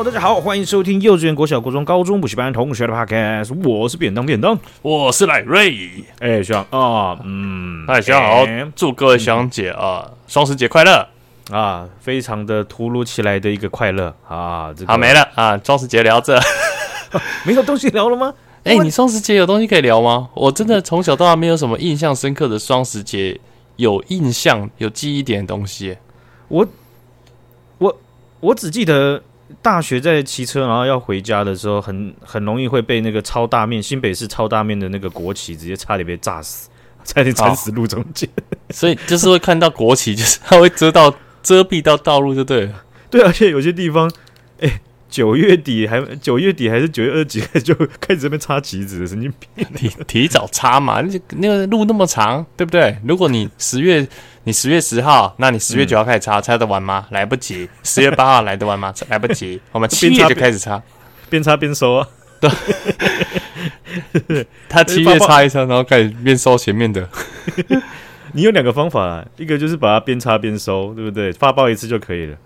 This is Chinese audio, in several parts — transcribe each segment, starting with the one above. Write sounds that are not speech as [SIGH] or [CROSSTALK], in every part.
Hello，大家好，欢迎收听幼稚园、国小、国中、高中补习班同学的 Podcast。我是便当便当，我是赖瑞。哎，学长啊，嗯，大家好，祝各位学长姐啊，双十节快乐啊！非常的突如其来的一个快乐啊！这个、好没了啊，双十节聊这，[LAUGHS] 没有东西聊了吗？[LAUGHS] 哎，你双十节有东西可以聊吗？我真的从小到大没有什么印象深刻的双十节有印象、有记忆点的东西。我我我只记得。大学在骑车，然后要回家的时候，很很容易会被那个超大面新北市超大面的那个国旗直接差点被炸死，[LAUGHS] 差点惨死路中间。[LAUGHS] 所以就是会看到国旗，就是它会遮到遮蔽到道路就对了。对，而且有些地方，哎，九月底还九月底还是九月二几就开始这边插旗子，神经病！提提早插嘛，那那个路那么长，对不对？如果你十月。你十月十号，那你十月九号开始插，嗯、插得完吗？来不及。十月八号来得完吗？[LAUGHS] 来不及。我们七月就开始插，边插边收啊。对，[LAUGHS] 他七月插一插，然后开始边收前面的。[LAUGHS] 你有两个方法啊，一个就是把它边插边收，对不对？发包一次就可以了。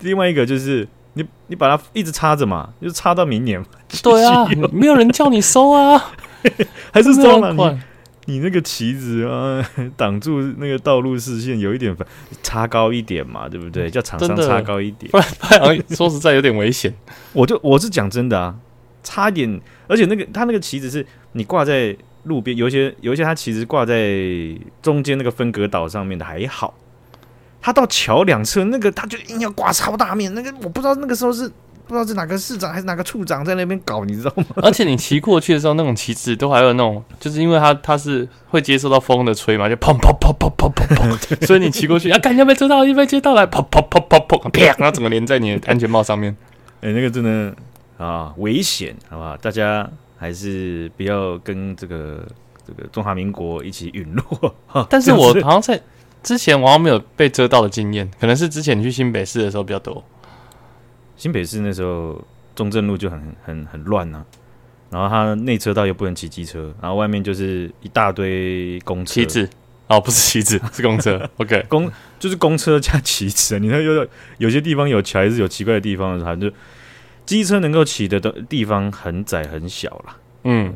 另外一个就是你你把它一直插着嘛，就插到明年嘛。[LAUGHS] 对啊，[LAUGHS] 没有人叫你收啊，[LAUGHS] 还是收了你。你那个旗子啊，挡住那个道路视线，有一点插高一点嘛，对不对？叫厂商插高一点，不然太阳说实在有点危险。我就我是讲真的啊，差一点，而且那个他那个旗子是你挂在路边，有一些有一些他其实挂在中间那个分隔岛上面的还好，他到桥两侧那个他就硬要挂超大面，那个我不知道那个时候是。不知道是哪个市长还是哪个处长在那边搞，你知道吗？而且你骑过去的时候，那种旗帜都还有那种，就是因为它它是会接受到风的吹嘛，就砰砰砰砰砰砰砰，所以你骑过去啊，看要不要车道，要不要接到来，砰砰砰砰砰，啪，然后整个连在你的安全帽上面。哎、欸，那个真的啊危险，好不好？大家还是不要跟这个这个中华民国一起陨落。[LAUGHS] 但是我好像在之前我好像没有被遮到的经验，可能是之前你去新北市的时候比较多。新北市那时候中正路就很很很乱呐、啊，然后它内车道又不能骑机车，然后外面就是一大堆公车。旗子哦，不是旗子，[LAUGHS] 是公车。OK，公就是公车加旗子。你看有有些地方有桥，还是有奇怪的地方的时候，就机车能够骑的的地方很窄很小啦。嗯，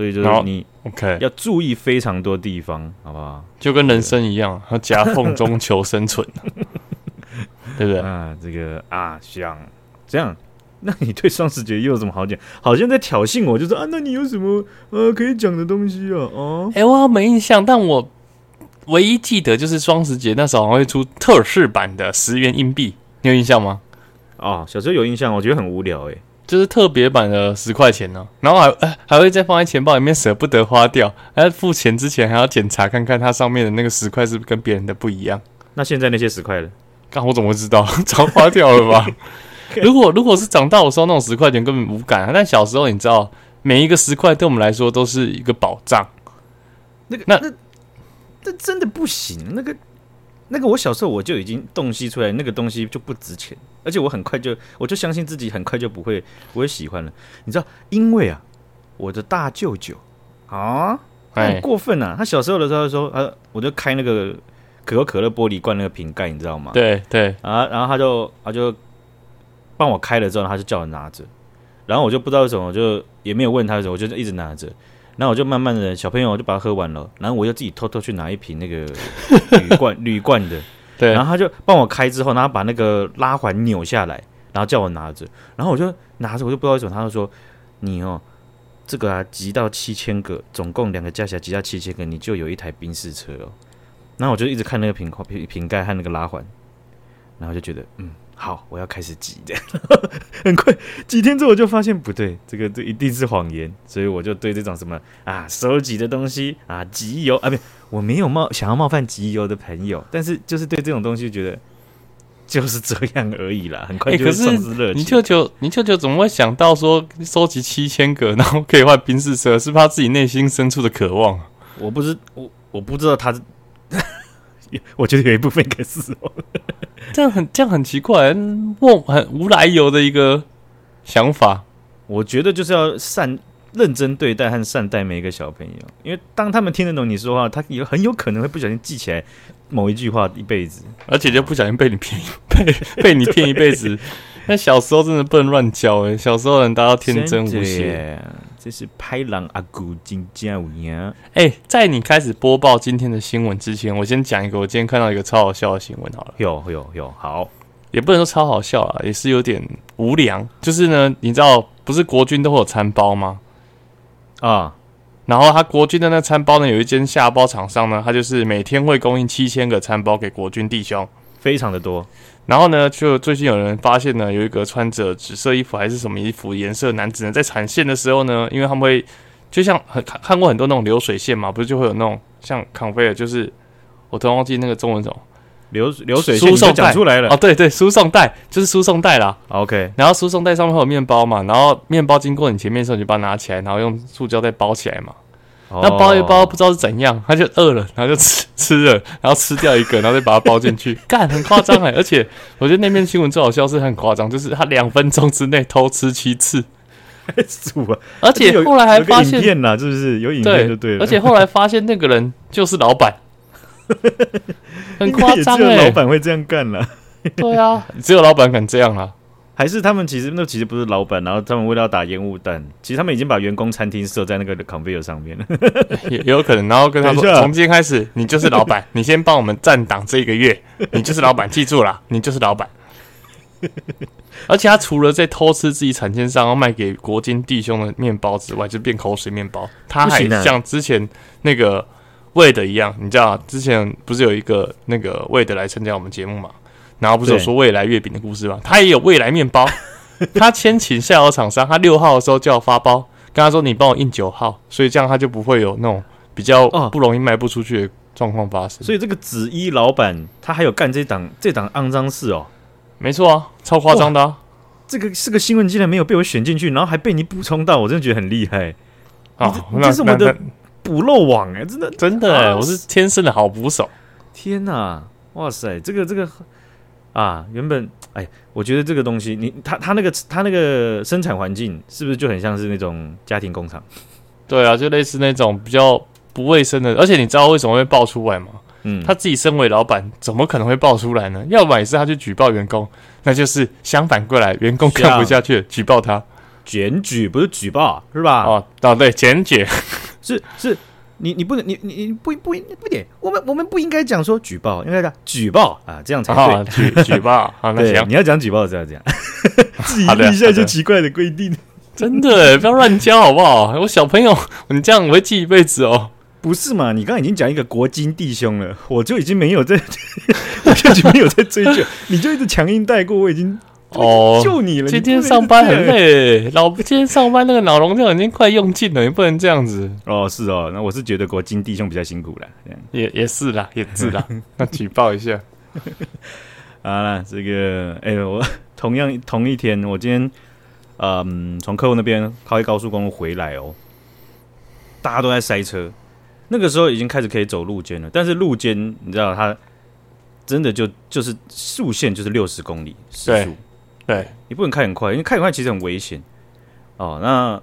所以就是你 OK 要注意非常多地方，好不好？就跟人生一样，要夹缝中求生存，[LAUGHS] 对不对？啊，这个啊，像。这样，那你对双十节又有什么好讲？好像在挑衅我，就说啊，那你有什么呃可以讲的东西啊？哦，哎，我没印象，但我唯一记得就是双十节那时候好像会出特仕版的十元硬币，你有印象吗？哦，小时候有印象，我觉得很无聊诶，就是特别版的十块钱呢，然后还哎还会再放在钱包里面舍不得花掉，还要付钱之前还要检查看看它上面的那个十块是不是跟别人的不一样。那现在那些十块呢？刚我怎么会知道？[LAUGHS] 早花掉了吧？[LAUGHS] 如果如果是长大我收那种十块钱根本无感啊，但小时候你知道，每一个十块对我们来说都是一个宝藏。那个那那那真的不行，那个那个我小时候我就已经洞悉出来，那个东西就不值钱，而且我很快就我就相信自己很快就不会不会喜欢了。你知道，因为啊，我的大舅舅啊，很过分啊，他小时候的时候说，呃，我就开那个可口可乐玻璃罐那个瓶盖，你知道吗？对对啊，然后他就他就。帮我开了之后，他就叫我拿着，然后我就不知道为什么，我就也没有问他为什么，我就一直拿着。然后我就慢慢的，小朋友我就把它喝完了，然后我又自己偷偷去拿一瓶那个 [LAUGHS] 铝罐铝罐的，对。然后他就帮我开之后，然后把那个拉环扭下来，然后叫我拿着，然后我就拿着，我就不知道为什么，他就说你哦，这个啊集到七千个，总共两个加起来集到七千个，你就有一台宾士车哦。然后我就一直看那个瓶瓶瓶盖和那个拉环，然后就觉得嗯。好，我要开始挤的，[LAUGHS] 很快几天之后我就发现不对，这个这一定是谎言，所以我就对这种什么啊收集的东西啊集邮啊，不，我没有冒想要冒犯集邮的朋友，但是就是对这种东西觉得就是这样而已啦，很快就丧失热情。欸、你舅舅，你舅舅怎么会想到说收集七千个，然后可以换冰士车，是怕自己内心深处的渴望？我不知我我不知道他，[LAUGHS] 我觉得有一部分应该是哦。[LAUGHS] 这样很这样很奇怪，莫很无来由的一个想法。我觉得就是要善认真对待和善待每一个小朋友，因为当他们听得懂你说话，他有很有可能会不小心记起来某一句话一辈子，而且就不小心被你骗被 [LAUGHS] 被你骗一辈子，那小时候真的不能乱教哎，小时候人大家天真无邪。这是拍狼阿古金加五呀！哎，在你开始播报今天的新闻之前，我先讲一个我今天看到一个超好笑的新闻好了。有有有，好，也不能说超好笑啊，也是有点无良。就是呢，你知道不是国军都会有餐包吗？啊，然后他国军的那餐包呢，有一间下包厂商呢，他就是每天会供应七千个餐包给国军弟兄，非常的多。然后呢，就最近有人发现呢，有一个穿着紫色衣服还是什么衣服颜色的男子呢，在产线的时候呢，因为他们会就像很看看过很多那种流水线嘛，不是就会有那种像 conveyor，就是我突然忘记那个中文什么流流水线，输送带出来了哦，对对，输送带就是输送带啦。OK，然后输送带上面会有面包嘛，然后面包经过你前面的时候，你就把它拿起来，然后用塑胶袋包起来嘛。那包一包不知道是怎样，他就饿了，然后就吃吃了，然后吃掉一个，然后再把它包进去，干很夸张哎！[LAUGHS] 而且我觉得那篇新闻最好笑是很夸张，就是他两分钟之内偷吃七次！[LAUGHS] 而且后来还发现，有影片呐，是不是有影片就对了？而且后来发现那个人就是老板，[LAUGHS] 很夸张哎！老板会这样干了？对啊，只有老板敢这样啊。还是他们其实那其实不是老板，然后他们为了要打烟雾弹，其实他们已经把员工餐厅设在那个 conveyor 上面了，[LAUGHS] 也有可能。然后跟他说，从今天开始你就是老板，[LAUGHS] 你先帮我们站岗这一个月，你就是老板，记住了，[LAUGHS] 你就是老板。而且他除了在偷吃自己产线上要卖给国金弟兄的面包之外，就变口水面包，他还像之前那个 Wade 一样，你知道之前不是有一个那个 Wade 来参加我们节目吗？然后不是有说未来月饼的故事吗？他也有未来面包，[LAUGHS] 他签请下游厂商，他六号的时候就要发包，跟他说你帮我印九号，所以这样他就不会有那种比较不容易卖不出去的状况发生。所以这个紫衣老板他还有干这档这档肮脏事哦，没错啊，超夸张的啊！这个是个新闻，竟然没有被我选进去，然后还被你补充到，我真的觉得很厉害啊！这是我们的补漏网哎，真的真的哎，我是天生的好捕手！天哪，哇塞，这个这个。啊，原本哎，我觉得这个东西，你他他那个他那个生产环境是不是就很像是那种家庭工厂？对啊，就类似那种比较不卫生的。而且你知道为什么会爆出来吗？嗯，他自己身为老板，怎么可能会爆出来呢？要不然也是他去举报员工，那就是相反过来，员工看不下去，举报他，检举不是举报是吧？哦，哦对，检举是是。你你不能你你你不不不点，我们我们不应该讲说举报，应该讲举报啊，这样才对。举举报，好，那行，你要讲举报是要这样，[LAUGHS] 自己立下就奇怪的规定，[LAUGHS] 真的不要乱教好不好？我小朋友，你这样我会记一辈子哦。不是嘛？你刚刚已经讲一个国金弟兄了，我就已经没有在，[LAUGHS] 我就已经没有在追究，你就一直强硬带过，我已经。哦，就你了！今天上班很累，老今天上班那个脑容量已经快用尽了，你不能这样子。哦，是哦，那我是觉得国金弟兄比较辛苦了，也也是啦，也是啦。[LAUGHS] 那举报一下。[LAUGHS] 好了，这个，哎、欸，我 [LAUGHS] 同样同一天，我今天，嗯，从客户那边开高速公路回来哦，大家都在塞车，那个时候已经开始可以走路肩了，但是路肩你知道，它真的就就是速限就是六十公里时速。对，你不能开很快，因为开很快其实很危险哦。那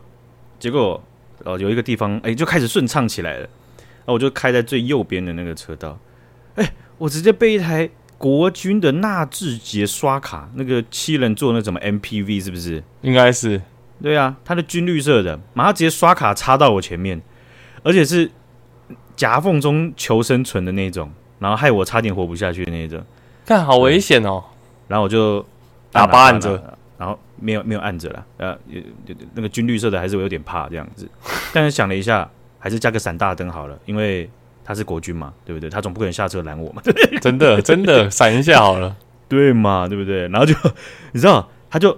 结果哦，有一个地方哎，就开始顺畅起来了。然后我就开在最右边的那个车道，哎，我直接被一台国军的纳智捷刷卡，那个七人座那什么 MPV 是不是？应该是。对啊，它的军绿色的，马上直接刷卡插到我前面，而且是夹缝中求生存的那种，然后害我差点活不下去的那种。看，好危险哦。然后我就。喇叭按着，然后没有没有按着了，呃，那个军绿色的还是我有点怕这样子，[LAUGHS] 但是想了一下，还是加个闪大灯好了，因为他是国军嘛，对不对？他总不可能下车拦我嘛，[LAUGHS] 真的真的闪一下好了，[LAUGHS] 对嘛，对不对？然后就你知道，他就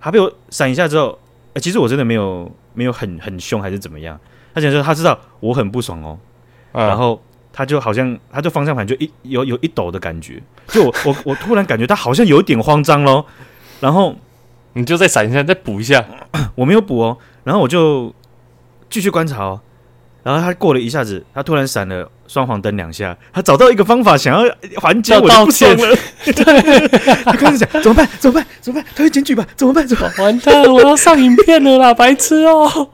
他被我闪一下之后，哎，其实我真的没有没有很很凶还是怎么样，他想说他知道我很不爽哦，嗯、然后。他就好像，他就方向盘就一有有一抖的感觉，就我我我突然感觉他好像有一点慌张咯，然后你就再闪一下，再补一下，[COUGHS] 我没有补哦，然后我就继续观察哦，然后他过了一下子，他突然闪了双黄灯两下，他找到一个方法想要缓解我的不爽了，[LAUGHS] 对，他开始讲怎么办？怎么办？怎么办？他会检举吧？怎么办？怎么办？完蛋，我要上影片了啦，白痴哦！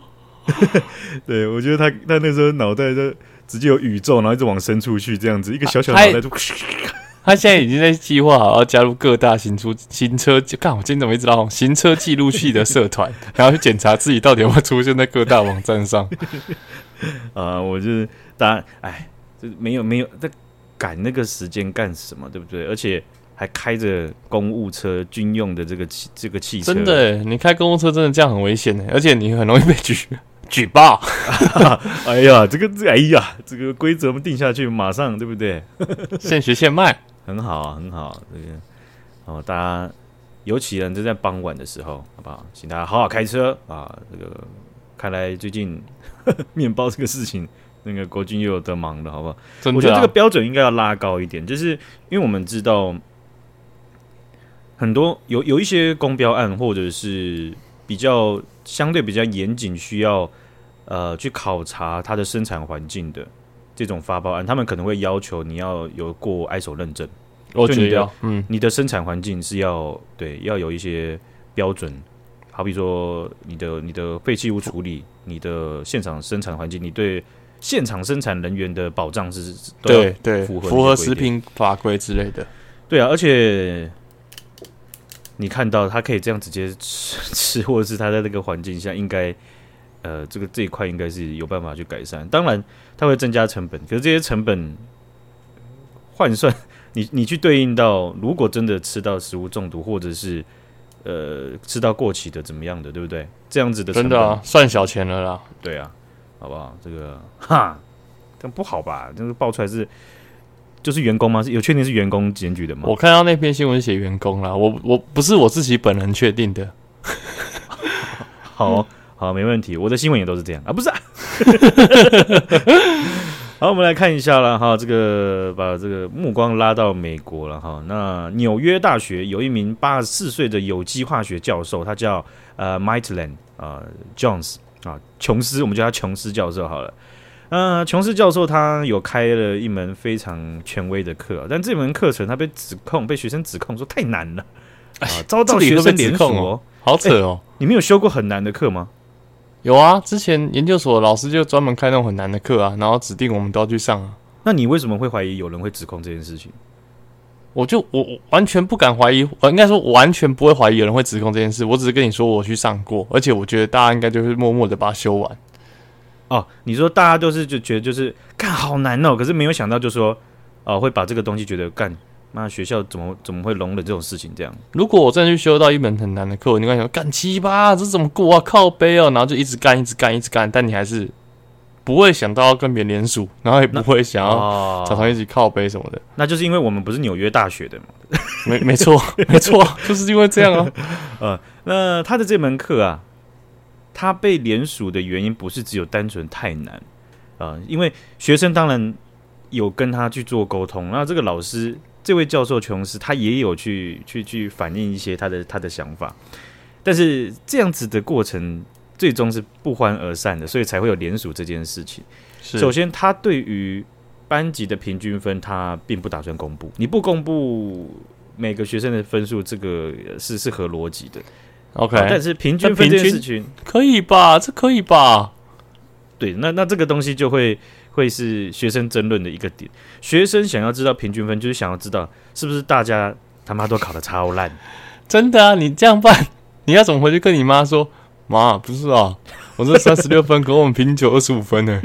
[LAUGHS] 对，我觉得他他那时候脑袋就。直接有宇宙，然后一直往深处去，这样子一个小小脑袋就，他现在已经在计划好要加入各大行出行车，看我今天怎么一直拉行车记录器的社团，[LAUGHS] 然后去检查自己到底有没有出现在各大网站上。[LAUGHS] 啊、呃，我就是大家，哎，就没有没有在赶那个时间干什么，对不对？而且还开着公务车军用的这个汽这个汽车，真的，你开公务车真的这样很危险的，而且你很容易被举举报。[LAUGHS] 哎呀，这个这哎呀，这个规则我们定下去，马上对不对？[LAUGHS] 现学现卖，很好啊，很好。这个哦，大家尤其呢，就在傍晚的时候，好不好？请大家好好开车啊。这个看来最近。[LAUGHS] 面包这个事情，那个国军又有得忙了，好不好？真的啊、我觉得这个标准应该要拉高一点，就是因为我们知道很多有有一些公标案，或者是比较相对比较严谨，需要呃去考察它的生产环境的这种发包案，他们可能会要求你要有过 ISO 认证，我觉得要，就你的，嗯，你的生产环境是要对要有一些标准。好比说，你的你的废弃物处理，你的现场生产环境，你对现场生产人员的保障是对对符合符合食品法规之类的。对啊，而且你看到他可以这样直接吃 [LAUGHS] 吃，或者是他在那个环境下，应该呃，这个这一块应该是有办法去改善。当然，它会增加成本，可是这些成本换算，[LAUGHS] 你你去对应到，如果真的吃到食物中毒，或者是。呃，吃到过期的怎么样的，对不对？这样子的真的啊，算小钱了啦。对啊，好不好？这个哈，但不好吧？这个爆出来是就是员工吗？是有确定是员工检举的吗？我看到那篇新闻写员工啦，我我不是我自己本人确定的。[LAUGHS] 好好，没问题，我的新闻也都是这样啊，不是啊。[LAUGHS] 好，我们来看一下了哈，这个把这个目光拉到美国了哈。那纽约大学有一名八十四岁的有机化学教授，他叫呃 Maitland 啊 Jones 啊琼斯，我们叫他琼斯教授好了。呃，琼斯教授他有开了一门非常权威的课，但这门课程他被指控，被学生指控说太难了啊，遭到学生连控哦，好扯哦。你没有修过很难的课吗？有啊，之前研究所老师就专门开那种很难的课啊，然后指定我们都要去上啊。那你为什么会怀疑有人会指控这件事情？我就我我完全不敢怀疑，我应该说我完全不会怀疑有人会指控这件事。我只是跟你说我去上过，而且我觉得大家应该就是默默的把它修完。哦，你说大家都是就觉得就是干好难哦，可是没有想到就是说哦会把这个东西觉得干。那学校怎么怎么会容忍这种事情？这样，如果我真的去修到一门很难的课，你刚才说干七八，这怎么过啊？靠背哦，然后就一直干，一直干，一直干，但你还是不会想到要跟别人联署，然后也不会想要常常一起靠背什么的。那就是因为我们不是纽约大学的嘛？没没错，没错，就是因为这样啊。呃，[LAUGHS] 那他的这门课啊，他被联署的原因不是只有单纯太难啊，呃，因为学生当然有跟他去做沟通，那这个老师。这位教授琼斯，他也有去去去反映一些他的他的想法，但是这样子的过程最终是不欢而散的，所以才会有联署这件事情。首先，他对于班级的平均分，他并不打算公布。你不公布每个学生的分数，这个是是合逻辑的。OK，但是平均分这件事情可以吧？这可以吧？对，那那这个东西就会。会是学生争论的一个点。学生想要知道平均分，就是想要知道是不是大家他妈都考的超烂。真的啊？你这样办，你要怎么回去跟你妈说？妈，不是啊，我这三十六分，跟我们平均就二十五分呢。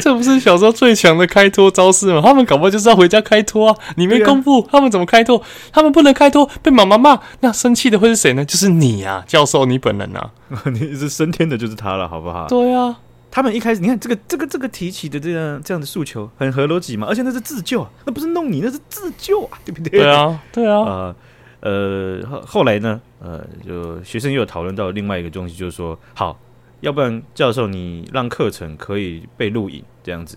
这不是小时候最强的开脱招式吗？他们搞不好就是要回家开脱啊！你没公布，他们怎么开脱？他们不能开脱，被妈妈骂，那生气的会是谁呢？就是你啊，教授，你本人啊，[LAUGHS] 你是升天的，就是他了，好不好？对啊。他们一开始，你看这个这个这个提起的这样这样的诉求很合逻辑嘛，而且那是自救，那不是弄你，那是自救啊，对不对？对啊，对啊。[LAUGHS] 呃呃，后后来呢，呃，就学生又有讨论到另外一个东西，就是说，好，要不然教授你让课程可以被录影这样子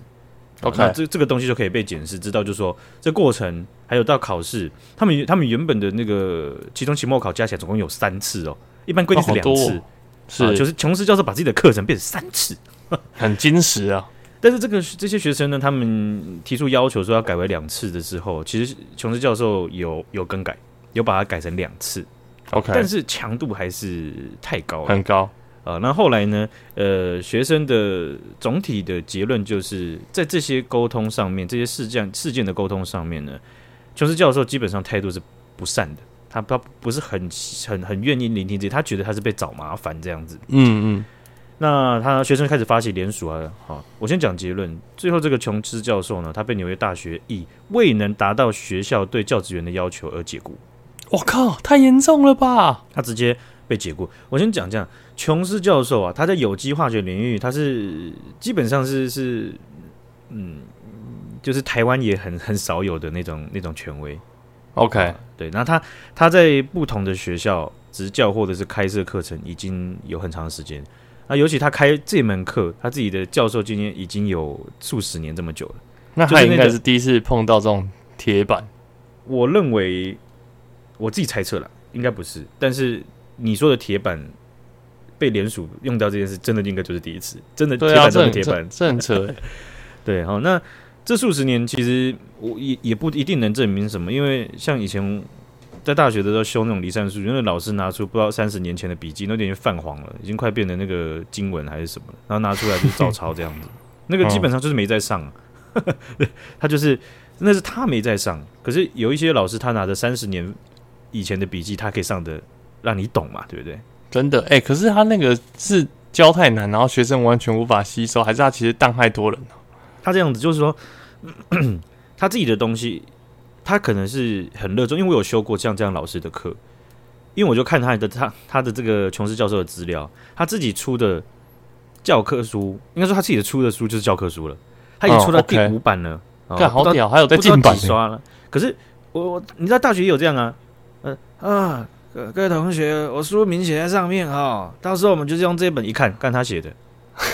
，OK，这这个东西就可以被检视，知道就是说这过程还有到考试，他们他们原本的那个期中、期末考加起来总共有三次哦，一般规定是两次，哦、是、呃、就是琼斯教授把自己的课程变成三次。[LAUGHS] 很矜持啊，但是这个这些学生呢，他们提出要求说要改为两次的时候，其实琼斯教授有有更改，有把它改成两次，OK，但是强度还是太高了，很高啊。那后来呢，呃，学生的总体的结论就是在这些沟通上面，这些事件事件的沟通上面呢，琼斯教授基本上态度是不善的，他他不是很很很愿意聆听这些，他觉得他是被找麻烦这样子。嗯嗯。那他学生开始发起联署啊，好，我先讲结论。最后这个琼斯教授呢，他被纽约大学以未能达到学校对教职员的要求而解雇。我靠，太严重了吧！他直接被解雇。我先讲这样，琼斯教授啊，他在有机化学领域，他是基本上是是，嗯，就是台湾也很很少有的那种那种权威。OK，对，那他他在不同的学校执教或者是开设课程已经有很长的时间。那，尤其他开这门课，他自己的教授经验已经有数十年这么久了。那他应该是第一次碰到这种铁板。我认为。我自己猜测了，应该不是。但是你说的铁板被联署用掉这件事，真的应该就是第一次。真的铁板真的铁板，这很扯。[LAUGHS] 对，好，那这数十年其实我也也不一定能证明什么，因为像以前在大学的时候修那种离散数学，因为老师拿出不知道三十年前的笔记，那点就泛黄了，已经快变成那个经文还是什么了，然后拿出来就照抄这样子。[LAUGHS] 那个基本上就是没在上，他就是那是他没在上。可是有一些老师，他拿着三十年。以前的笔记，他可以上的让你懂嘛，对不对？真的，哎、欸，可是他那个是教太难，然后学生完全无法吸收，还是他其实当太多人？他这样子就是说，[CLEARS THROAT] 他自己的东西，他可能是很热衷，因为我有修过像这样老师的课，因为我就看他的他他的这个琼斯教授的资料，他自己出的教科书，应该说他自己的出的书就是教科书了，他已经出到第五版了，看、哦 okay 哦、好屌，还有在进版刷了。可是我我你知道大学也有这样啊。嗯啊，各各位同学，我书名写在上面哈、哦，到时候我们就是用这本一看，看他写的，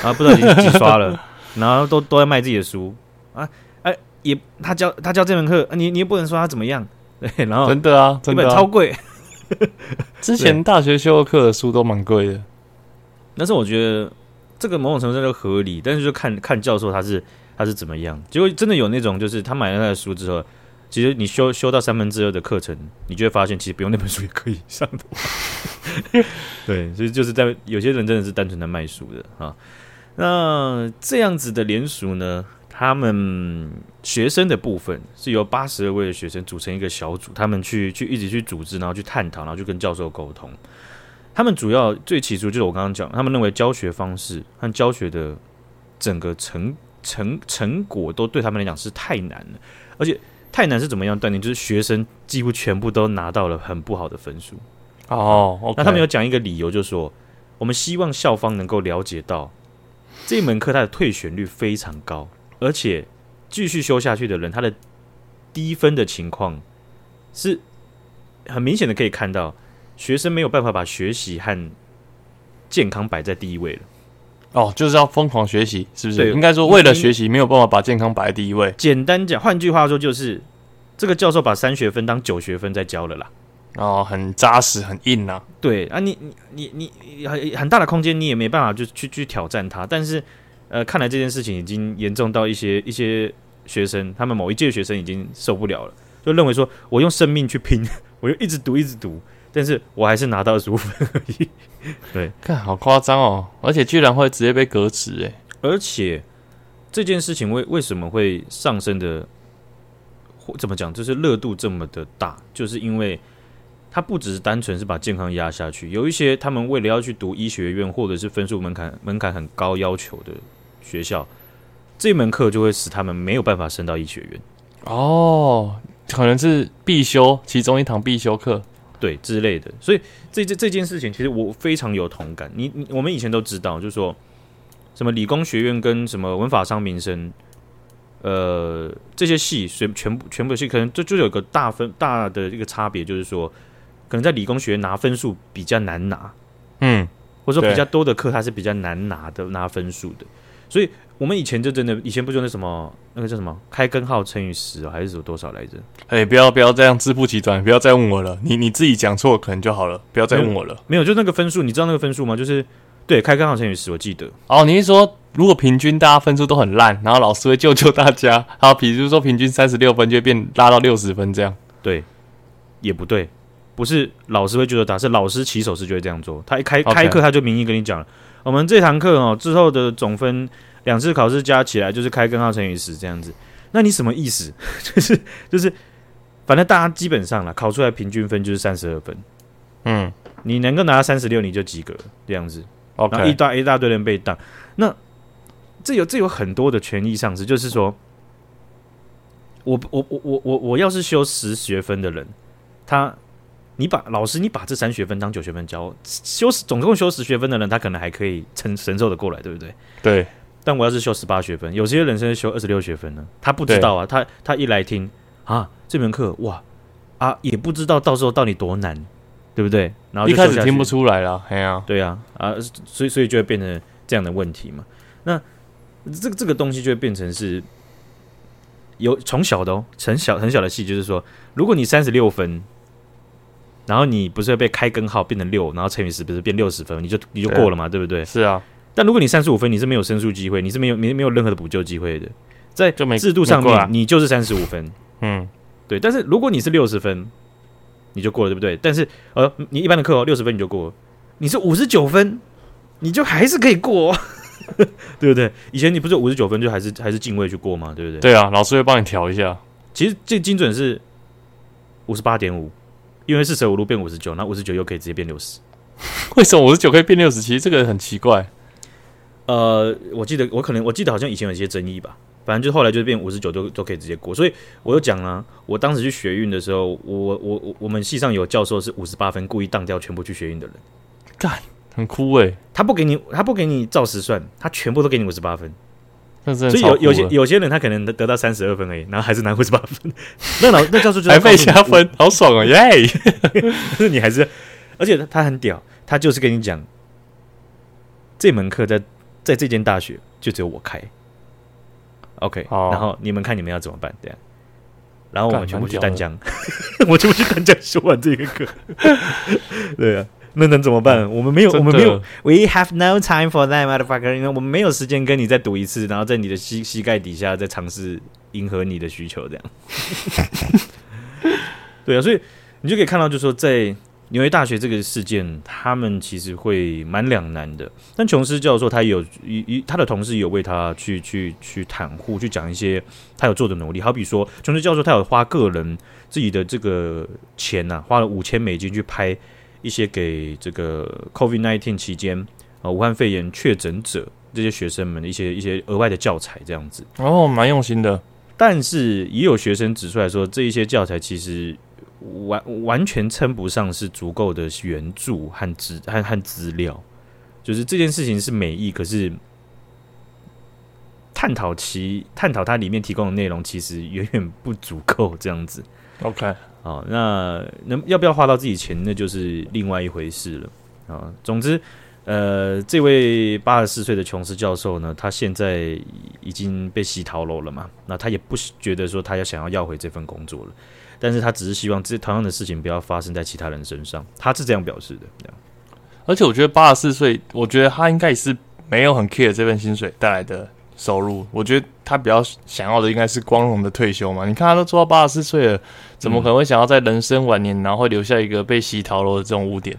啊，不知道已经几刷了，然后都都在卖自己的书啊，哎、啊，也他教他教这门课，你你也不能说他怎么样，对，然后真的啊，真的、超贵，之前大学修课的书都蛮贵的，但是我觉得这个某种程度上就合理，但是就看看教授他是他是怎么样，结果真的有那种就是他买了他的书之后。其实你修修到三分之二的课程，你就会发现，其实不用那本书也可以上的。[LAUGHS] 对，所以就是在有些人真的是单纯的卖书的啊。那这样子的联署呢，他们学生的部分是由八十二位的学生组成一个小组，他们去去一直去组织，然后去探讨，然后去跟教授沟通。他们主要最起初就是我刚刚讲，他们认为教学方式和教学的整个成成成果都对他们来讲是太难了，而且。太难是怎么样断定？就是学生几乎全部都拿到了很不好的分数哦。Oh, okay. 那他们有讲一个理由，就是说我们希望校方能够了解到这一门课它的退选率非常高，而且继续修下去的人，他的低分的情况是很明显的，可以看到学生没有办法把学习和健康摆在第一位了。哦，就是要疯狂学习，是不是？对，应该说为了学习，没有办法把健康摆在第一位。简单讲，换句话说，就是这个教授把三学分当九学分在教了啦。哦，很扎实，很硬呐、啊。对啊，你你你你很很大的空间，你也没办法就去去挑战他。但是，呃，看来这件事情已经严重到一些一些学生，他们某一届学生已经受不了了，就认为说我用生命去拼，[LAUGHS] 我就一直读一直读。但是我还是拿到十五分而已，[LAUGHS] 对，看好夸张哦，而且居然会直接被革职诶，而且这件事情为为什么会上升的，或怎么讲，就是热度这么的大，就是因为他不只是单纯是把健康压下去，有一些他们为了要去读医学院或者是分数门槛门槛很高要求的学校，这门课就会使他们没有办法升到医学院。哦，可能是必修其中一堂必修课。对之类的，所以这这这件事情，其实我非常有同感。你你我们以前都知道，就是说什么理工学院跟什么文法商民生，呃，这些系全全部全部系，可能就就有个大分大的一个差别，就是说，可能在理工学院拿分数比较难拿，嗯，或者说比较多的课它是比较难拿的拿分数的，所以。我们以前就真的，以前不就那什么，那个叫什么开根号乘以十还是有多少来着？哎，不要不要这样自不其短，不要再问我了。你你自己讲错可能就好了，不要再问我了。没有，就那个分数，你知道那个分数吗？就是对，开根号乘以十，我记得。哦，你是说如果平均大家分数都很烂，然后老师会救救大家？[LAUGHS] 好，比如说平均三十六分就会变拉到六十分这样？对，也不对，不是老师会救救大家，是老师起手式就会这样做。他一开开课他就明义跟你讲了，我们这堂课哦之后的总分。两次考试加起来就是开根号乘以十这样子，那你什么意思？[LAUGHS] 就是就是反正大家基本上啦，考出来平均分就是三十二分。嗯，你能够拿到三十六，你就及格这样子。OK，然后一大一大堆人被当，那这有这有很多的权益丧失，就是说，我我我我我我要是修十学分的人，他你把老师你把这三学分当九学分教，修总共修十学分的人，他可能还可以承承受的过来，对不对？对。但我要是修十八学分，有些人甚至修二十六学分呢，他不知道啊，他他一来听啊这门课哇啊也不知道到时候到底多难。对不对？然后一开始听不出来了，哎呀，对啊，啊，所以所以就会变成这样的问题嘛。那这个这个东西就会变成是有从小的哦，很小很小的戏，就是说，如果你三十六分，然后你不是会被开根号变成六，然后乘以十不是变六十分，你就你就过了嘛，对，对不对？是啊。但如果你三十五分，你是没有申诉机会，你是没有没没有任何的补救机会的，在制度上面，啊、你就是三十五分。嗯，对。但是如果你是六十分。你就过了，对不对？但是，呃，你一般的课哦，六十分你就过了。你是五十九分，你就还是可以过，[LAUGHS] 对不对？以前你不是五十九分就还是还是进位去过吗？对不对？对啊，老师会帮你调一下。其实最精准是五十八点五，因为四舍五入变五十九，那五十九又可以直接变六十。[LAUGHS] 为什么五十九可以变六十？其实这个很奇怪。呃，我记得我可能我记得好像以前有一些争议吧。反正就后来就变五十九都都可以直接过，所以我又讲了，我当时去学运的时候，我我我我们系上有教授是五十八分故意当掉全部去学运的人，干很酷诶、欸，他不给你他不给你照实算，他全部都给你五十八分，所以有有些有些人他可能得得到三十二分而已，然后还是拿五十八分，[LAUGHS] 那老那教授就还被加分，好爽哦 [LAUGHS] 耶！是 [LAUGHS] 你还是，而且他他很屌，他就是跟你讲，这门课在在这间大学就只有我开。OK，、oh. 然后你们看你们要怎么办？这样，然后我们全部去丹江，我全部去丹江修完这个课。对啊，那能怎么办？嗯、我们没有，我们没有，We have no time for that, motherfucker。因为我们没有时间跟你再赌一次，然后在你的膝膝盖底下再尝试迎合你的需求，这样。[LAUGHS] 对啊，所以你就可以看到，就是说在。纽约大学这个事件，他们其实会蛮两难的。但琼斯教授他有一一他的同事有为他去去去袒护，去讲一些他有做的努力。好比说，琼斯教授他有花个人自己的这个钱呐、啊，花了五千美金去拍一些给这个 COVID-19 期间啊武汉肺炎确诊者这些学生们的一些一些额外的教材，这样子。哦，蛮用心的。但是也有学生指出来说，这一些教材其实。完完全称不上是足够的援助和资和和资料，就是这件事情是美意，可是探讨其探讨它里面提供的内容，其实远远不足够这样子。OK，哦，那能要不要花到自己钱，那就是另外一回事了啊。总之，呃，这位八十四岁的琼斯教授呢，他现在已经被洗头路了嘛，那他也不觉得说他要想要要回这份工作了。但是他只是希望这同样的事情不要发生在其他人身上，他是这样表示的。而且我觉得八十四岁，我觉得他应该是没有很 care 这份薪水带来的收入。我觉得他比较想要的应该是光荣的退休嘛。你看他都做到八十四岁了，怎么可能会想要在人生晚年，然后会留下一个被洗逃了的这种污点？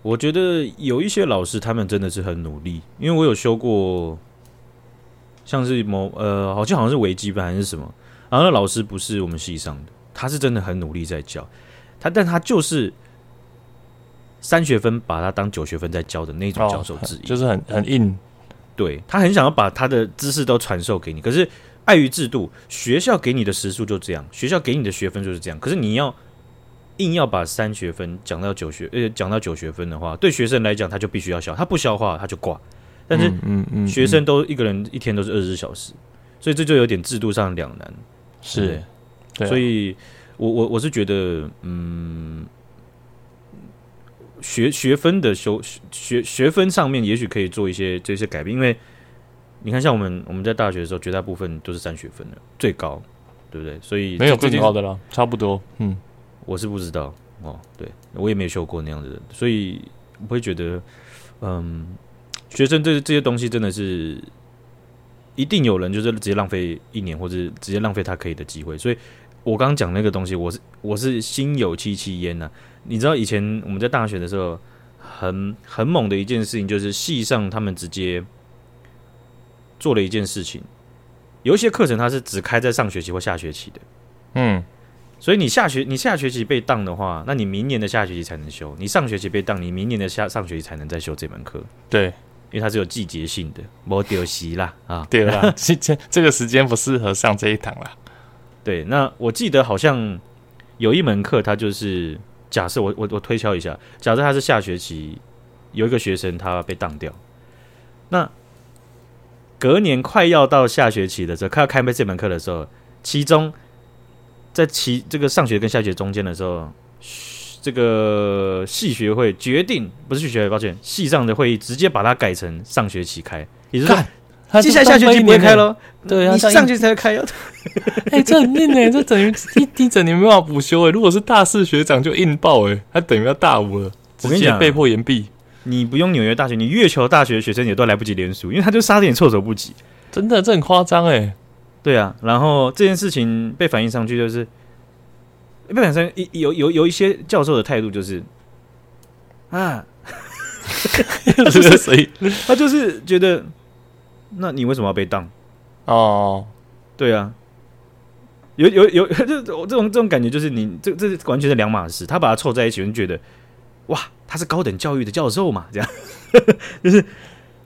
我觉得有一些老师他们真的是很努力，因为我有修过，像是某呃，好像好像是微积分还是什么，然后那老师不是我们系上的。他是真的很努力在教他，但他就是三学分把他当九学分在教的那种教授之一，就是很很硬。对，他很想要把他的知识都传授给你，可是碍于制度，学校给你的时数就这样，学校给你的学分就是这样。可是你要硬要把三学分讲到九学，呃，讲到九学分的话，对学生来讲他就必须要消，他不消化他就挂。但是，嗯嗯，学生都一个人一天都是二十四小时，所以这就有点制度上两难，是。啊、所以，我我我是觉得，嗯，学学分的修学学分上面，也许可以做一些这些改变，因为你看，像我们我们在大学的时候，绝大部分都是三学分的，最高，对不对？所以没有更高的了，差不多。嗯，我是不知道哦，对我也没有修过那样子的，所以我会觉得，嗯，学生这这些东西真的是。一定有人就是直接浪费一年，或者直接浪费他可以的机会。所以，我刚刚讲那个东西，我是我是心有戚戚焉呐。你知道以前我们在大学的时候，很很猛的一件事情，就是系上他们直接做了一件事情。有一些课程它是只开在上学期或下学期的，嗯，所以你下学你下学期被当的话，那你明年的下学期才能修；你上学期被当，你明年的下上学期才能再修这门课。对，因为它是有季节性的，没丢席啦啊，对啦，[LAUGHS] 这这这个时间不适合上这一堂啦。对，那我记得好像有一门课，它就是假设我我我推敲一下，假设他是下学期有一个学生他被当掉，那隔年快要到下学期的时候，快要开这门课的时候，其中。在其这个上学跟下学中间的时候，这个系学会决定不是系学会，抱歉，系上的会议直接把它改成上学期开，也就是说，接下来下学期不会开喽。对啊，你上学期才开哟。[LAUGHS] 哎、欸，这很硬哎，这等于 [LAUGHS] 一一整年没办法补修哎。如果是大四学长就硬爆哎，他等于要大五了，直接被迫延毕。你不用纽约大学，你月球大学的学生也都来不及连署，因为他就差点措手不及。真的，这很夸张哎。对啊，然后这件事情被反映上去，就是被反映上有有有一些教授的态度就是啊，[LAUGHS] 他就是觉得，那你为什么要被当？哦，对啊，有有有，就 [LAUGHS] 这种这种感觉，就是你这这完全是两码事。他把它凑在一起，就觉得哇，他是高等教育的教授嘛，这样 [LAUGHS] 就是。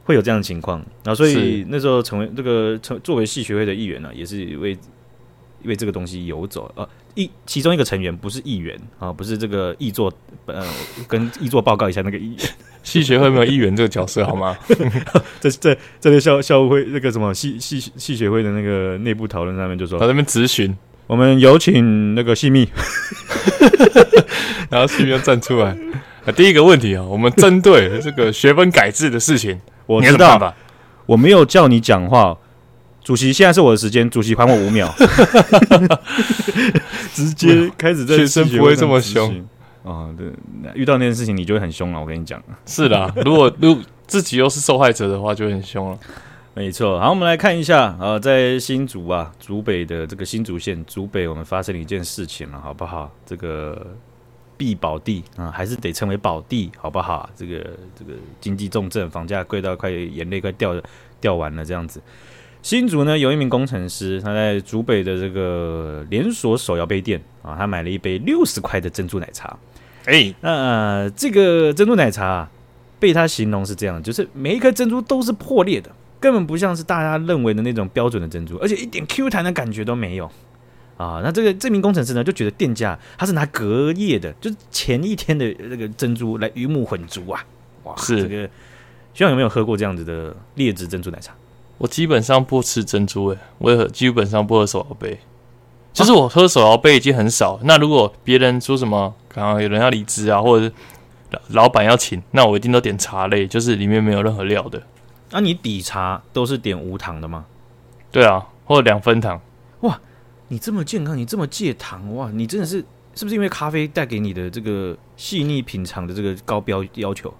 会有这样的情况，然后所以那时候成为这个成作为系学会的一员呢、啊，也是为为这个东西游走呃，一其中一个成员不是议员啊，不是这个议座呃，跟议座报告一下那个议员，[LAUGHS] 系学会没有议员这个角色好吗？[LAUGHS] 这这这个校校务会那个什么戏戏戏学会的那个内部讨论上面就说，他在那边咨询，我们有请那个戏密，[LAUGHS] 然后戏密要站出来。啊，第一个问题啊，我们针对这个学分改制的事情。我知道，我没有叫你讲话，主席，现在是我的时间，主席还我五秒，[LAUGHS] 直接开始在学生不会这么凶啊！对，遇到那件事情你就会很凶了，我跟你讲，是的，[LAUGHS] 如果如果自己又是受害者的话，就很凶了，没错。好，我们来看一下啊，在新竹啊，竹北的这个新竹县竹北，我们发生了一件事情了，好不好？这个。必保地啊，还是得称为保地，好不好？这个这个经济重镇，房价贵到快眼泪快掉掉完了这样子。新竹呢，有一名工程师，他在竹北的这个连锁手摇杯店啊，他买了一杯六十块的珍珠奶茶。哎、欸，那、呃、这个珍珠奶茶被他形容是这样，就是每一颗珍珠都是破裂的，根本不像是大家认为的那种标准的珍珠，而且一点 Q 弹的感觉都没有。啊，那这个这名工程师呢，就觉得店家他是拿隔夜的，就是前一天的那个珍珠来鱼目混珠啊！哇，是这个，希望有没有喝过这样子的劣质珍珠奶茶？我基本上不吃珍珠诶，我也基本上不喝手摇杯，就是我喝手摇杯已经很少。那如果别人说什么，刚刚有人要离职啊，或者是老板要请，那我一定都点茶类，就是里面没有任何料的。那、啊、你底茶都是点无糖的吗？对啊，或者两分糖。哇！你这么健康，你这么戒糖哇！你真的是是不是因为咖啡带给你的这个细腻品尝的这个高标要求？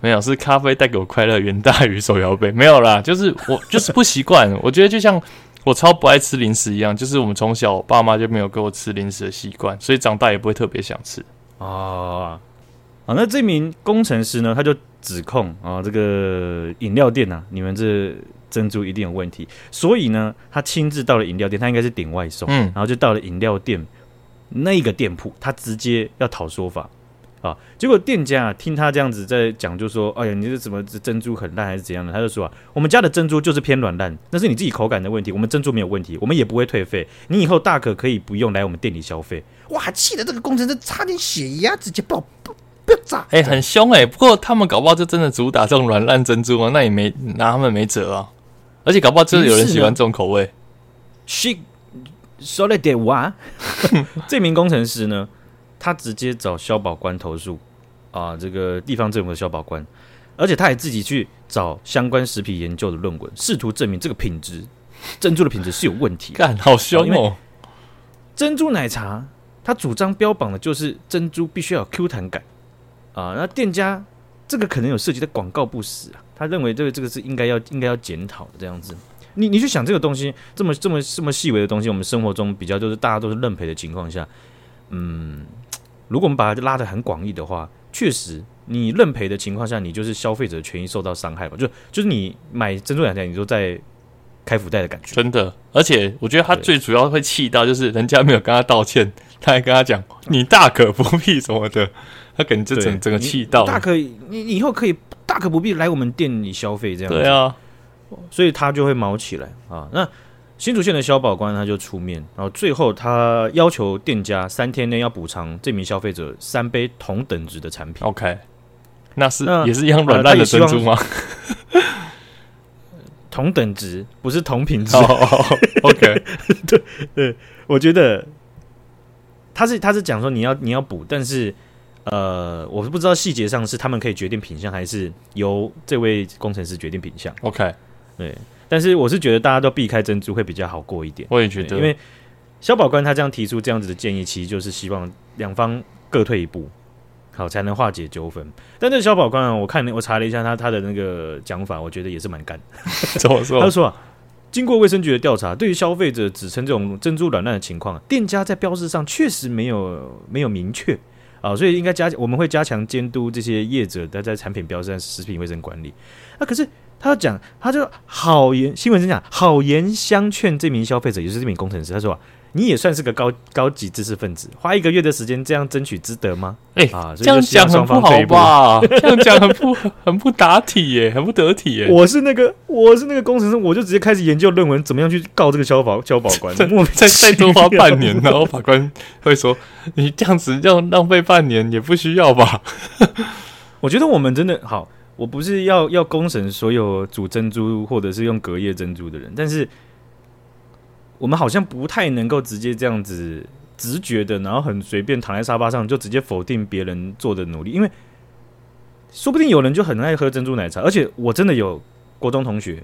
没有，是咖啡带给我快乐远大于手摇杯。没有啦，就是我 [LAUGHS] 就是不习惯。我觉得就像我超不爱吃零食一样，就是我们从小我爸妈就没有给我吃零食的习惯，所以长大也不会特别想吃啊。好，那这名工程师呢，他就指控啊，这个饮料店啊，你们这。珍珠一定有问题，所以呢，他亲自到了饮料店，他应该是点外送，嗯，然后就到了饮料店那个店铺，他直接要讨说法啊。结果店家啊，听他这样子在讲，就说：“哎呀，你这怎么珍珠很烂还是怎样的？”他就说：“啊，我们家的珍珠就是偏软烂，那是你自己口感的问题，我们珍珠没有问题，我们也不会退费，你以后大可可以不用来我们店里消费。”哇，气得这个工程师差点血压直接爆爆爆炸，哎、欸，很凶哎、欸。不过他们搞不好就真的主打这种软烂珍珠啊，那也没拿他们没辙啊。而且搞不好真的有人喜欢这种口味。She 说了点哇，这名工程师呢，他直接找消保官投诉啊，这个地方政府的消保官，而且他也自己去找相关食品研究的论文，试图证明这个品质珍珠的品质是有问题。干，好凶哦！珍珠奶茶，他主张标榜的就是珍珠必须要有 Q 弹感啊，那店家这个可能有涉及的广告不实啊。他认为这个这个是应该要应该要检讨的这样子，你你去想这个东西这么这么这么细微的东西，我们生活中比较就是大家都是认赔的情况下，嗯，如果我们把它拉得很广义的话，确实你认赔的情况下，你就是消费者权益受到伤害嘛？就就是你买珍珠奶茶，你都在开福袋的感觉，真的。而且我觉得他最主要会气到就是人家没有跟他道歉，他还跟他讲：“你大可不必什么的。”他可能就整整个气到，大可以，你以后可以大可不必来我们店里消费这样子。对啊，所以他就会毛起来啊。那新竹县的消保官他就出面，然后最后他要求店家三天内要补偿这名消费者三杯同等值的产品。OK，那是那也是一样软烂的珍珠吗？同等值不是同品质。Oh, oh, oh, OK，[LAUGHS] 对对，我觉得他是他是讲说你要你要补，但是。呃，我是不知道细节上是他们可以决定品相，还是由这位工程师决定品相。OK，对，但是我是觉得大家都避开珍珠会比较好过一点。我也觉得，因为消保官他这样提出这样子的建议，其实就是希望两方各退一步，好才能化解纠纷。但这个消保官啊，我看我查了一下他他的那个讲法，我觉得也是蛮干。[LAUGHS] 怎么说？他说啊，经过卫生局的调查，对于消费者指称这种珍珠软烂的情况，店家在标示上确实没有没有明确。啊、哦，所以应该加，我们会加强监督这些业者的在产品标示、食品卫生管理。那、啊、可是他要讲，他就好言新闻是讲好言相劝这名消费者，也是这名工程师。他说、啊：“你也算是个高高级知识分子，花一个月的时间这样争取，值得吗？”哎、欸，啊，[LAUGHS] 这样讲很不好吧？这样讲很不很不打体耶，很不得体耶。我是那个我是那个工程师，我就直接开始研究论文，怎么样去告这个消保消保官？再再多花半年，然后法官会说。[LAUGHS] 你这样子要浪费半年也不需要吧？[LAUGHS] 我觉得我们真的好，我不是要要公审所有煮珍珠或者是用隔夜珍珠的人，但是我们好像不太能够直接这样子直觉的，然后很随便躺在沙发上就直接否定别人做的努力，因为说不定有人就很爱喝珍珠奶茶，而且我真的有国中同学，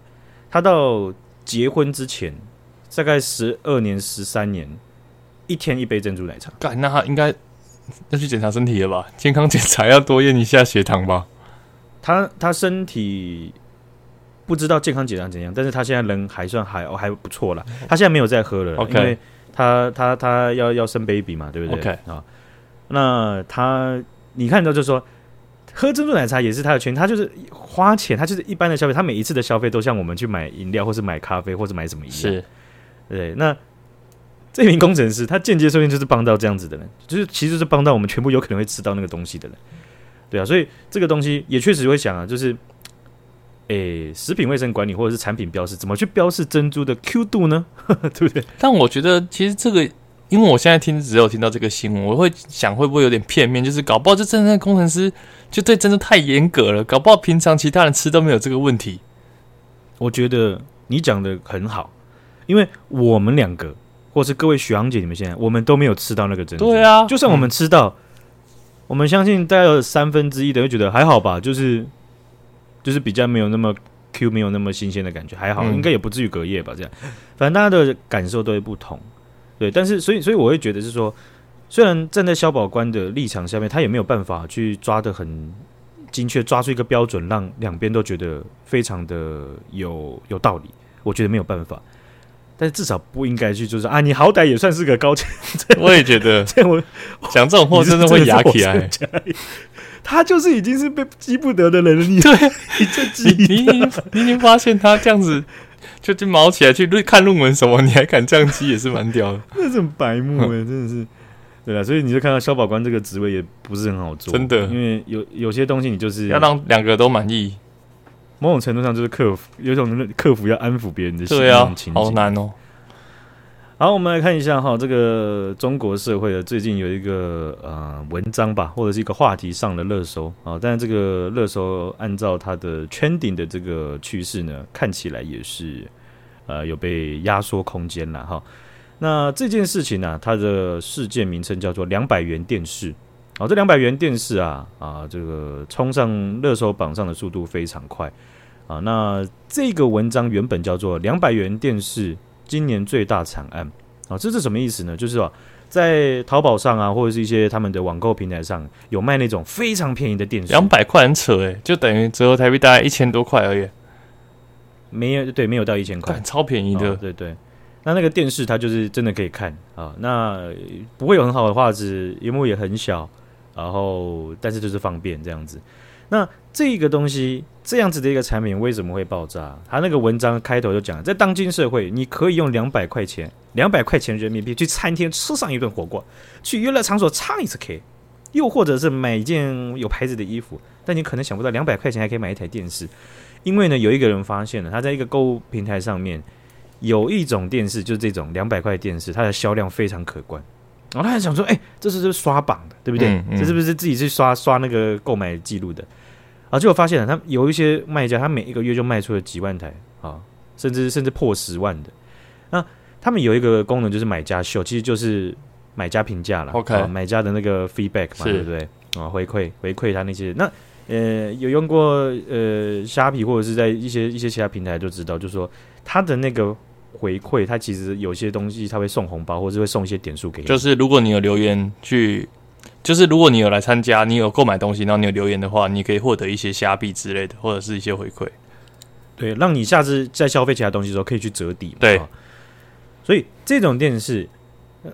他到结婚之前大概十二年、十三年。一天一杯珍珠奶茶，干，那他应该要去检查身体了吧？健康检查要多验一下血糖吧？他他身体不知道健康检查怎样，但是他现在人还算还还不错了。他现在没有再喝了，okay. 因为他他他要要生 baby 嘛，对不对啊，那他你看到就是说喝珍珠奶茶也是他的权，他就是花钱，他就是一般的消费，他每一次的消费都像我们去买饮料或是买咖啡或者买什么一样，是对那。这名工程师，他间接说不定就是帮到这样子的人，就是其实是帮到我们全部有可能会吃到那个东西的人，对啊，所以这个东西也确实会想啊，就是，诶，食品卫生管理或者是产品标示，怎么去标示珍珠的 Q 度呢？[LAUGHS] 对不对？但我觉得其实这个，因为我现在听只有听到这个新闻，我会想会不会有点片面，就是搞不好这真正工程师就对珍珠太严格了，搞不好平常其他人吃都没有这个问题。我觉得你讲的很好，因为我们两个。或是各位学长姐，你们现在我们都没有吃到那个珍珠。对啊，就算我们吃到，嗯、我们相信大概有三分之一的会觉得还好吧，就是就是比较没有那么 Q，没有那么新鲜的感觉，还好，嗯、应该也不至于隔夜吧。这样，反正大家的感受都会不同。对，但是所以所以我会觉得是说，虽然站在消保官的立场下面，他也没有办法去抓得很精确，抓出一个标准，让两边都觉得非常的有有道理。我觉得没有办法。但是至少不应该去，就是啊，你好歹也算是个高级。[LAUGHS] 我也觉得，[LAUGHS] 这我讲这种话真的会牙起来。他就是已经是被激不得的人了。你对，[LAUGHS] 你这你你你已经发现他这样子就就毛起来去看论文什么，你还敢这样激，也是蛮屌的。那种白目哎，真的是对啊。所以你就看到消保官这个职位也不是很好做，真的，因为有有些东西你就是要让两个都满意。某种程度上就是克服，有一种克服要安抚别人的心对啊，好难哦。好，我们来看一下哈，这个中国社会的最近有一个呃文章吧，或者是一个话题上了热搜啊。但是这个热搜按照它的 trending 的这个趋势呢，看起来也是呃有被压缩空间了哈。那这件事情呢、啊，它的事件名称叫做两百元电视。哦，这两百元电视啊啊，这个冲上热搜榜上的速度非常快。啊，那这个文章原本叫做“两百元电视今年最大惨案”啊，这是什么意思呢？就是说，在淘宝上啊，或者是一些他们的网购平台上有卖那种非常便宜的电视，两百块很扯诶，就等于折合台币大概一千多块而已。没有，对，没有到一千块，超便宜的。哦、对对，那那个电视它就是真的可以看啊，那不会有很好的画质，荧幕也很小，然后但是就是方便这样子。那这个东西这样子的一个产品为什么会爆炸？他那个文章开头就讲，在当今社会，你可以用两百块钱，两百块钱人民币去餐厅吃上一顿火锅，去娱乐场所唱一次 K，又或者是买一件有牌子的衣服，但你可能想不到，两百块钱还可以买一台电视。因为呢，有一个人发现了，他在一个购物平台上面有一种电视，就是这种两百块电视，它的销量非常可观。然后他还想说，哎，这是不是刷榜的，对不对？嗯嗯、这是不是自己去刷刷那个购买记录的？啊结果发现了，他有一些卖家，他每一个月就卖出了几万台啊，甚至甚至破十万的。那他们有一个功能就是买家秀，其实就是买家评价了。OK，、啊、买家的那个 feedback 嘛，对不对？啊，回馈回馈他那些。那呃，有用过呃虾皮或者是在一些一些其他平台就知道，就是说他的那个回馈，他其实有些东西他会送红包，或者是会送一些点数给你。就是如果你有留言去。就是如果你有来参加，你有购买东西，然后你有留言的话，你可以获得一些虾币之类的，或者是一些回馈，对，让你下次在消费其他东西的时候可以去折抵。对，所以这种电视，呃，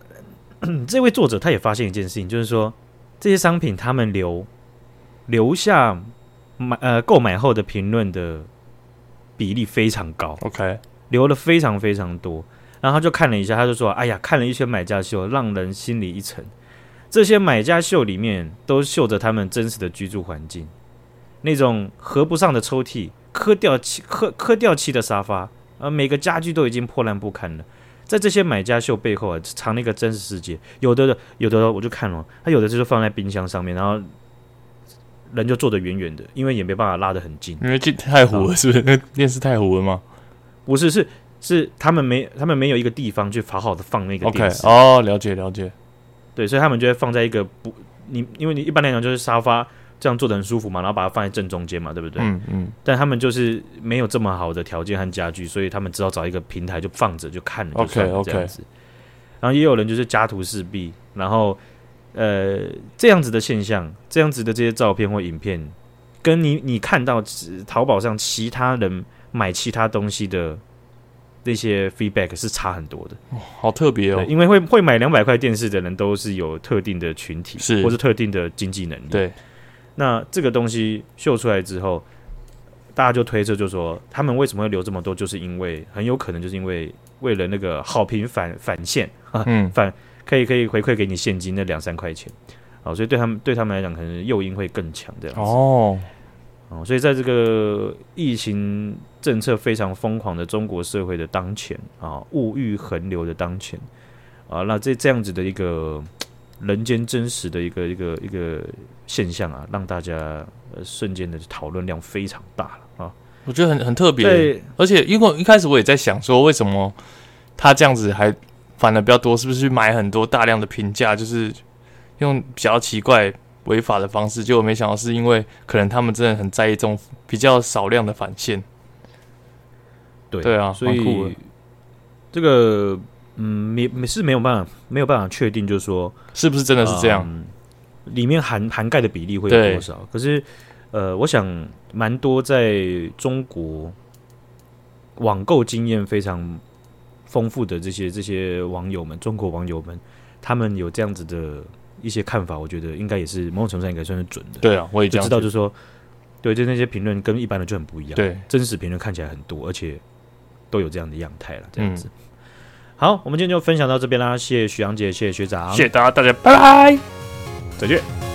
这位作者他也发现一件事情，就是说这些商品他们留留下买呃购买后的评论的比例非常高。OK，留了非常非常多，然后他就看了一下，他就说：“哎呀，看了一圈买家秀，让人心里一沉。”这些买家秀里面都秀着他们真实的居住环境，那种合不上的抽屉、磕掉漆、磕磕掉漆的沙发，而每个家具都已经破烂不堪了。在这些买家秀背后啊，藏了一个真实世界。有的，有的我就看了，他有的就是放在冰箱上面，然后人就坐得远远的，因为也没办法拉得很近，因为这太糊了，是不是？那电视太糊了吗？不是，是是他们没他们没有一个地方去好好的放那个电视。Okay. 哦，了解了解。对，所以他们就会放在一个不，你因为你一般来讲就是沙发这样坐的很舒服嘛，然后把它放在正中间嘛，对不对？嗯嗯。但他们就是没有这么好的条件和家具，所以他们只好找一个平台就放着就看了就算了 OK 这样子。然后也有人就是家徒四壁，然后呃这样子的现象，这样子的这些照片或影片，跟你你看到淘宝上其他人买其他东西的。那些 feedback 是差很多的，哦、好特别哦。因为会会买两百块电视的人都是有特定的群体，是或是特定的经济能力。对，那这个东西秀出来之后，大家就推测，就说他们为什么会留这么多，就是因为很有可能就是因为为了那个好评返返现啊，[LAUGHS] 嗯，返可以可以回馈给你现金那两三块钱，好，所以对他们对他们来讲，可能诱因会更强这样子哦。哦，所以在这个疫情政策非常疯狂的中国社会的当前啊，物欲横流的当前啊，那这这样子的一个人间真实的一个一个一个现象啊，让大家呃瞬间的讨论量非常大了啊。我觉得很很特别，而且因为一开始我也在想说，为什么他这样子还反而比较多，是不是去买很多大量的评价，就是用比较奇怪。违法的方式，结果没想到是因为可能他们真的很在意这种比较少量的返现。对对啊，所以这个嗯，没没是没有办法没有办法确定，就是说是不是真的是这样，嗯、里面涵涵盖的比例会有多少？可是呃，我想蛮多在中国网购经验非常丰富的这些这些网友们，中国网友们，他们有这样子的。一些看法，我觉得应该也是某种程度上应该算是准的。对啊，我也知道，就是说，对，就那些评论跟一般的就很不一样。对，真实评论看起来很多，而且都有这样的样态了，这样子。嗯、好，我们今天就分享到这边啦，谢谢徐阳姐，谢谢学长，谢谢大家，大家拜拜，再见。